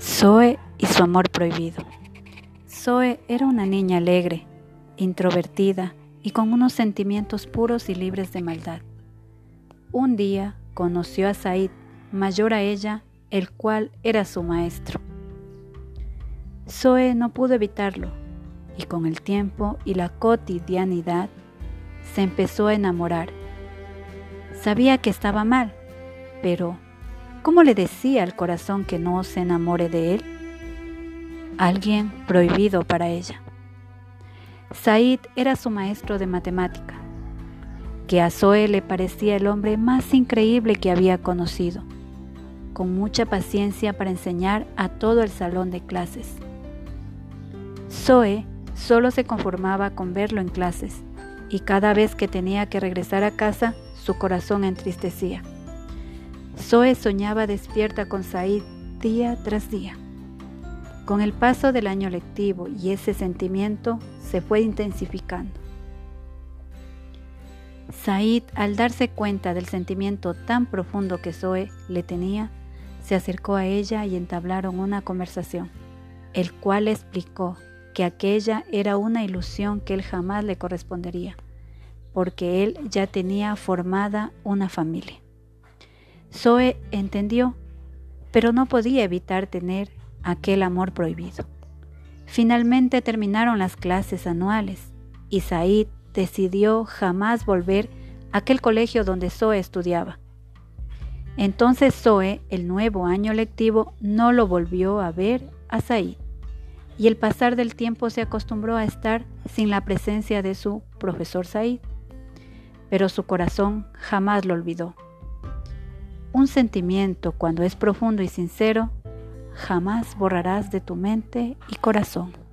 Zoe y su amor prohibido. Zoe era una niña alegre, introvertida y con unos sentimientos puros y libres de maldad. Un día conoció a Said, mayor a ella, el cual era su maestro. Zoe no pudo evitarlo y con el tiempo y la cotidianidad se empezó a enamorar. Sabía que estaba mal, pero ¿Cómo le decía al corazón que no se enamore de él? Alguien prohibido para ella. Said era su maestro de matemática, que a Zoe le parecía el hombre más increíble que había conocido, con mucha paciencia para enseñar a todo el salón de clases. Zoe solo se conformaba con verlo en clases y cada vez que tenía que regresar a casa su corazón entristecía. Zoe soñaba despierta con Said día tras día. Con el paso del año lectivo y ese sentimiento se fue intensificando. Said, al darse cuenta del sentimiento tan profundo que Zoe le tenía, se acercó a ella y entablaron una conversación, el cual explicó que aquella era una ilusión que él jamás le correspondería, porque él ya tenía formada una familia. Zoe entendió, pero no podía evitar tener aquel amor prohibido. Finalmente terminaron las clases anuales y Said decidió jamás volver a aquel colegio donde Zoe estudiaba. Entonces Zoe, el nuevo año lectivo, no lo volvió a ver a Said y el pasar del tiempo se acostumbró a estar sin la presencia de su profesor Said, pero su corazón jamás lo olvidó. Un sentimiento, cuando es profundo y sincero, jamás borrarás de tu mente y corazón.